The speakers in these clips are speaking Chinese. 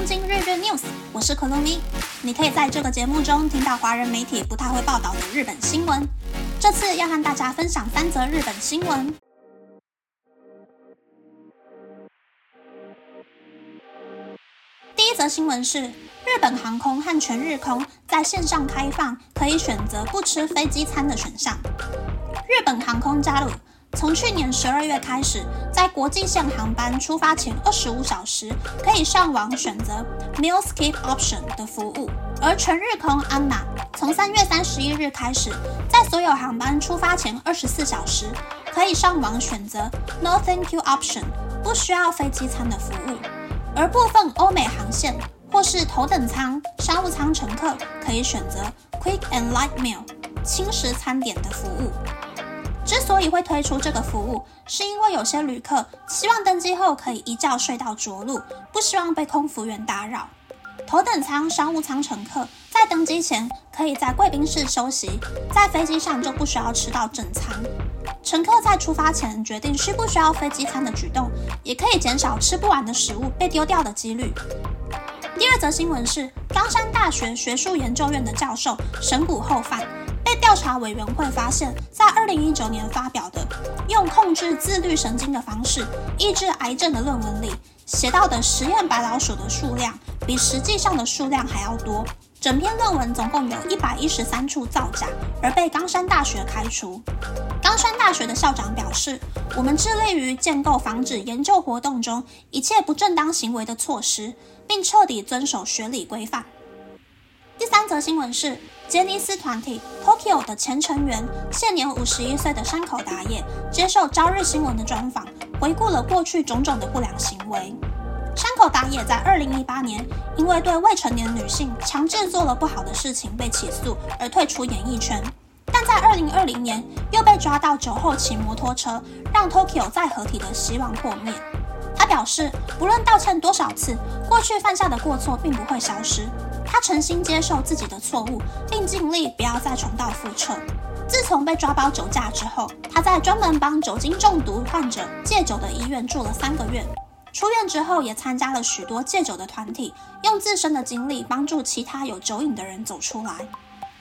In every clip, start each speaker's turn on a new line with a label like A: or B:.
A: 东京日日 news，我是可露咪。你可以在这个节目中听到华人媒体不太会报道的日本新闻。这次要和大家分享三则日本新闻。第一则新闻是，日本航空和全日空在线上开放可以选择不吃飞机餐的选项。日本航空加入。从去年十二月开始，在国际线航班出发前二十五小时，可以上网选择 Meal Skip Option 的服务。而全日空 ANA 从三月三十一日开始，在所有航班出发前二十四小时，可以上网选择 No Thank You Option，不需要飞机餐的服务。而部分欧美航线或是头等舱、商务舱乘客，可以选择 Quick and Light Meal 轻食餐点的服务。之所以会推出这个服务，是因为有些旅客希望登机后可以一觉睡到着陆，不希望被空服员打扰。头等舱、商务舱乘客在登机前可以在贵宾室休息，在飞机上就不需要吃到正餐。乘客在出发前决定需不需要飞机餐的举动，也可以减少吃不完的食物被丢掉的几率。第二则新闻是，冈山大学学术研究院的教授神谷厚范。调查委员会发现，在二零一九年发表的用控制自律神经的方式抑制癌症的论文里，写到的实验白老鼠的数量比实际上的数量还要多。整篇论文总共有一百一十三处造假，而被冈山大学开除。冈山大学的校长表示：“我们致力于建构防止研究活动中一切不正当行为的措施，并彻底遵守学理规范。”第三则新闻是。杰尼斯团体 Tokyo 的前成员、现年五十一岁的山口达也接受朝日新闻的专访，回顾了过去种种的不良行为。山口达也在二零一八年因为对未成年女性强制做了不好的事情被起诉而退出演艺圈，但在二零二零年又被抓到酒后骑摩托车，让 Tokyo 再合体的希望破灭。他表示，不论道歉多少次，过去犯下的过错并不会消失。他诚心接受自己的错误，并尽力不要再重蹈覆辙。自从被抓包酒驾之后，他在专门帮酒精中毒患者戒酒的医院住了三个月。出院之后，也参加了许多戒酒的团体，用自身的经历帮助其他有酒瘾的人走出来。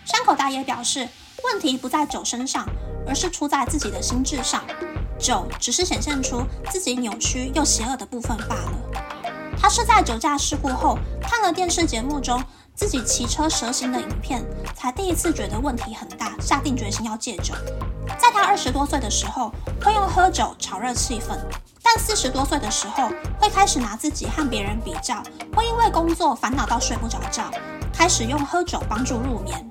A: 山口大爷表示，问题不在酒身上，而是出在自己的心智上。酒只是显现出自己扭曲又邪恶的部分罢了。他是在酒驾事故后看了电视节目中。自己骑车蛇行的影片，才第一次觉得问题很大，下定决心要戒酒。在他二十多岁的时候，会用喝酒炒热气氛；但四十多岁的时候，会开始拿自己和别人比较，会因为工作烦恼到睡不着觉，开始用喝酒帮助入眠。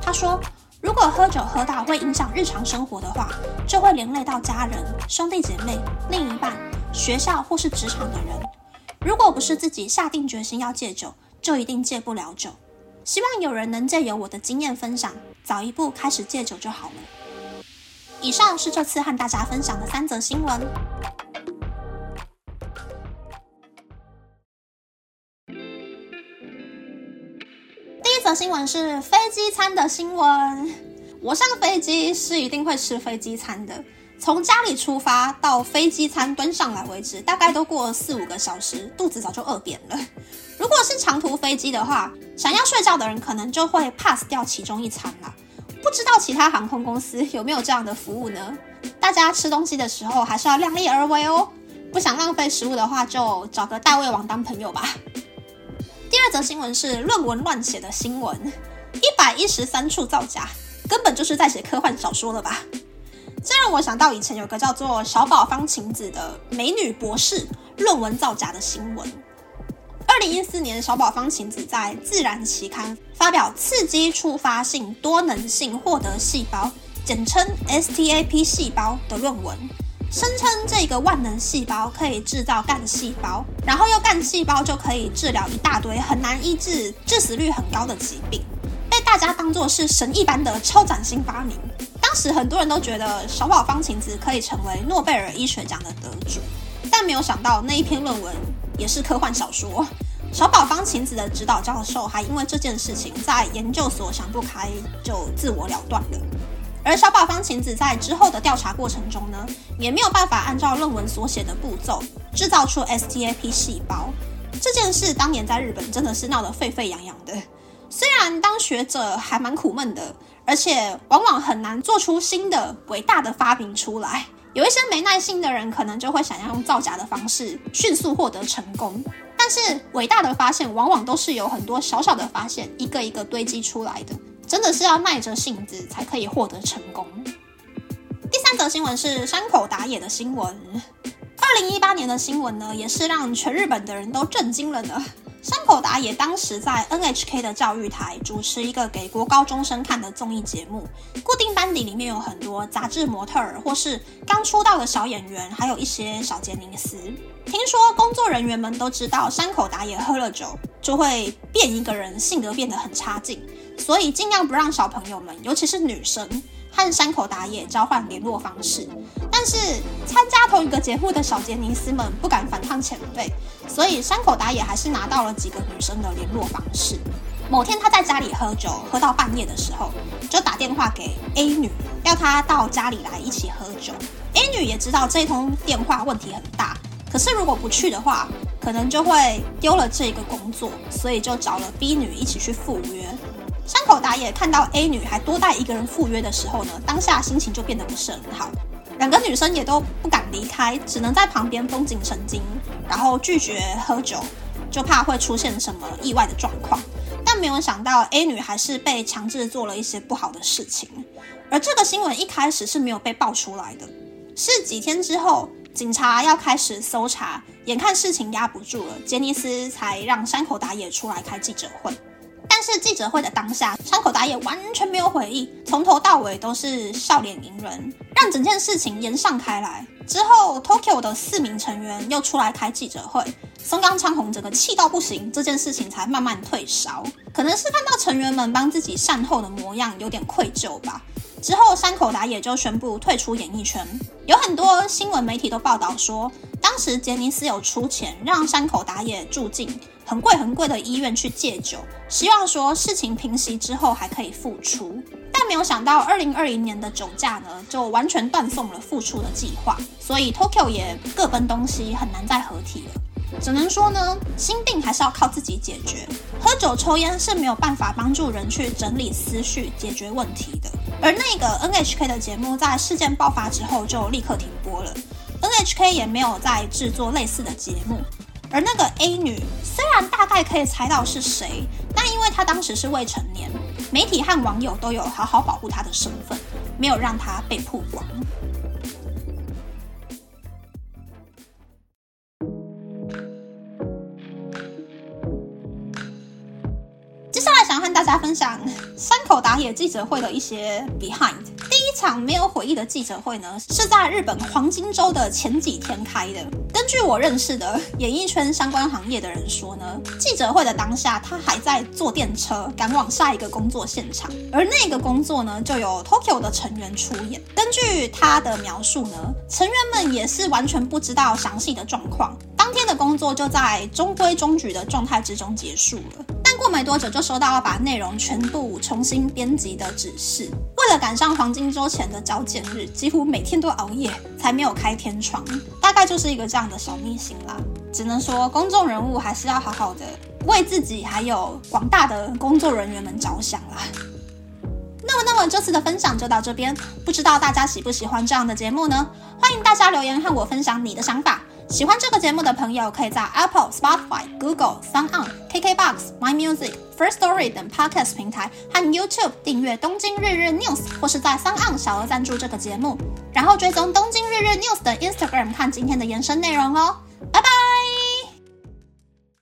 A: 他说：“如果喝酒喝到会影响日常生活的话，就会连累到家人、兄弟姐妹、另一半、学校或是职场的人。如果不是自己下定决心要戒酒。”就一定戒不了酒。希望有人能借由我的经验分享，早一步开始戒酒就好了。以上是这次和大家分享的三则新闻。第一则新闻是飞机餐的新闻。我上飞机是一定会吃飞机餐的。从家里出发到飞机餐端上来为止，大概都过四五个小时，肚子早就饿扁了。如果是长途飞机的话，想要睡觉的人可能就会 pass 掉其中一餐了。不知道其他航空公司有没有这样的服务呢？大家吃东西的时候还是要量力而为哦。不想浪费食物的话，就找个大胃王当朋友吧。第二则新闻是论文乱写的新闻，一百一十三处造假，根本就是在写科幻小说了吧？这让我想到以前有个叫做小宝方晴子的美女博士论文造假的新闻。二零一四年，小宝方晴子在《自然》期刊发表刺激触发性多能性获得细胞，简称 STAP 细胞的论文，声称这个万能细胞可以制造干细胞，然后用干细胞就可以治疗一大堆很难医治、致死率很高的疾病，被大家当作是神一般的超崭新发明。当时很多人都觉得小宝方晴子可以成为诺贝尔医学奖的得主，但没有想到那一篇论文也是科幻小说。小宝方晴子的指导教授还因为这件事情在研究所想不开，就自我了断了。而小宝方晴子在之后的调查过程中呢，也没有办法按照论文所写的步骤制造出 STAP 细胞，这件事当年在日本真的是闹得沸沸扬扬的。虽然当学者还蛮苦闷的，而且往往很难做出新的伟大的发明出来。有一些没耐心的人，可能就会想要用造假的方式迅速获得成功。但是伟大的发现，往往都是有很多小小的发现，一个一个堆积出来的。真的是要耐着性子才可以获得成功。第三则新闻是山口打野的新闻。二零一八年的新闻呢，也是让全日本的人都震惊了呢。山口达也当时在 NHK 的教育台主持一个给国高中生看的综艺节目，固定班底里面有很多杂志模特儿或是刚出道的小演员，还有一些小杰尼斯。听说工作人员们都知道山口达也喝了酒就会变一个人，性格变得很差劲，所以尽量不让小朋友们，尤其是女生。和山口打野交换联络方式，但是参加同一个节目的小杰尼斯们不敢反抗前辈，所以山口打野还是拿到了几个女生的联络方式。某天他在家里喝酒，喝到半夜的时候，就打电话给 A 女，要她到家里来一起喝酒。A 女也知道这通电话问题很大，可是如果不去的话，可能就会丢了这个工作，所以就找了 B 女一起去赴约。山口打野看到 A 女还多带一个人赴约的时候呢，当下心情就变得不是很好。两个女生也都不敢离开，只能在旁边绷紧神经，然后拒绝喝酒，就怕会出现什么意外的状况。但没有想到 A 女还是被强制做了一些不好的事情。而这个新闻一开始是没有被爆出来的，是几天之后警察要开始搜查，眼看事情压不住了，杰尼斯才让山口打野出来开记者会。但是记者会的当下，山口达也完全没有回应，从头到尾都是笑脸迎人，让整件事情延上开来。之后，Tokyo 的四名成员又出来开记者会，松冈昌宏整个气到不行，这件事情才慢慢退烧。可能是看到成员们帮自己善后的模样，有点愧疚吧。之后，山口达也就宣布退出演艺圈。有很多新闻媒体都报道说，当时杰尼斯有出钱让山口达也住进很贵很贵的医院去戒酒，希望说事情平息之后还可以复出。但没有想到，二零二零年的酒驾呢，就完全断送了复出的计划。所以 Tokyo 也各奔东西，很难再合体了。只能说呢，心病还是要靠自己解决。喝酒抽烟是没有办法帮助人去整理思绪、解决问题的。而那个 NHK 的节目在事件爆发之后就立刻停播了，NHK 也没有再制作类似的节目。而那个 A 女虽然大概可以猜到是谁，但因为她当时是未成年，媒体和网友都有好好保护她的身份，没有让她被曝光。接下来想和大家分享山口打野记者会的一些 behind。场没有回忆的记者会呢，是在日本黄金周的前几天开的。根据我认识的演艺圈相关行业的人说呢，记者会的当下，他还在坐电车赶往下一个工作现场，而那个工作呢，就有 Tokyo 的成员出演。根据他的描述呢，成员们也是完全不知道详细的状况，当天的工作就在中规中矩的状态之中结束了。过没多久就收到要把内容全部重新编辑的指示。为了赶上黄金周前的交件日，几乎每天都熬夜，才没有开天窗。大概就是一个这样的小秘辛啦。只能说，公众人物还是要好好的为自己还有广大的工作人员们着想啦。那么，那么这次的分享就到这边。不知道大家喜不喜欢这样的节目呢？欢迎大家留言和我分享你的想法。喜欢这个节目的朋友，可以在 Apple、Spotify、Google、Sound On、KKBox、My Music、First Story 等 Podcast 平台和 YouTube 订阅《东京日日 News》，或是在 Sound On 小额赞助这个节目，然后追踪《东京日日 News》的 Instagram 看今天的延伸内容哦。拜拜。